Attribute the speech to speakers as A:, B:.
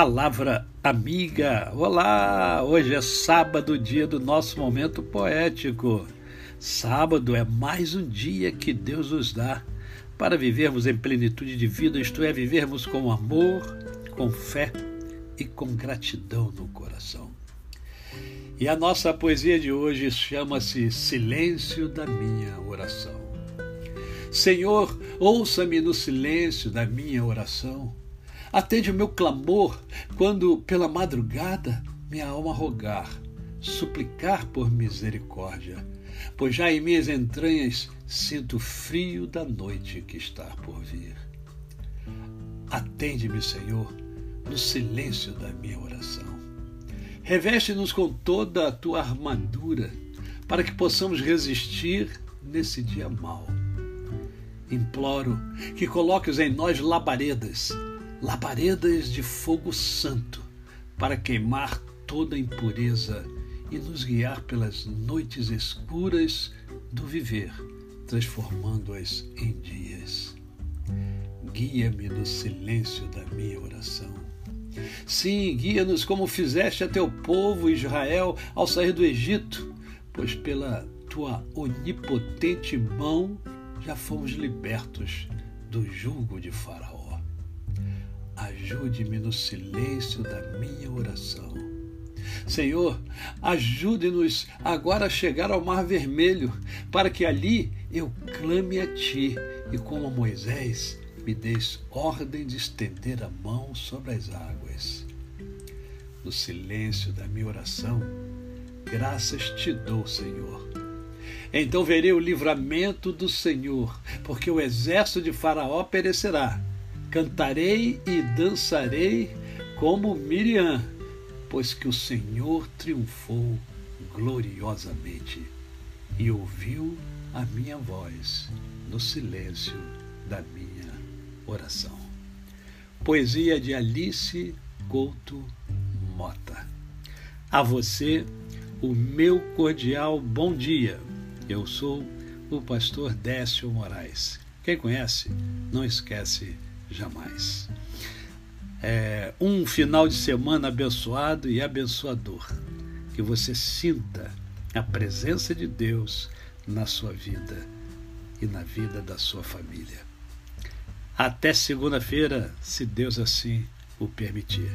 A: Palavra amiga. Olá! Hoje é sábado, dia do nosso momento poético. Sábado é mais um dia que Deus nos dá para vivermos em plenitude de vida, isto é, vivermos com amor, com fé e com gratidão no coração. E a nossa poesia de hoje chama-se Silêncio da Minha Oração. Senhor, ouça-me no silêncio da minha oração Atende o meu clamor quando, pela madrugada, minha alma rogar, suplicar por misericórdia, pois já em minhas entranhas sinto o frio da noite que está por vir. Atende-me, Senhor, no silêncio da minha oração. Reveste-nos com toda a tua armadura, para que possamos resistir nesse dia mau. Imploro que coloques em nós labaredas labaredas de fogo santo para queimar toda impureza e nos guiar pelas noites escuras do viver, transformando-as em dias. Guia-me no silêncio da minha oração. Sim, guia-nos como fizeste a teu povo Israel ao sair do Egito, pois pela tua onipotente mão já fomos libertos do jugo de Faraó ajude-me no silêncio da minha oração. Senhor, ajude-nos agora a chegar ao Mar Vermelho, para que ali eu clame a Ti e, como Moisés, me deis ordem de estender a mão sobre as águas. No silêncio da minha oração, graças te dou, Senhor. Então verei o livramento do Senhor, porque o exército de Faraó perecerá Cantarei e dançarei como Miriam, pois que o Senhor triunfou gloriosamente e ouviu a minha voz no silêncio da minha oração. Poesia de Alice Couto Mota. A você, o meu cordial bom dia. Eu sou o pastor Décio Moraes. Quem conhece, não esquece jamais. É, um final de semana abençoado e abençoador. Que você sinta a presença de Deus na sua vida e na vida da sua família. Até segunda-feira, se Deus assim o permitir.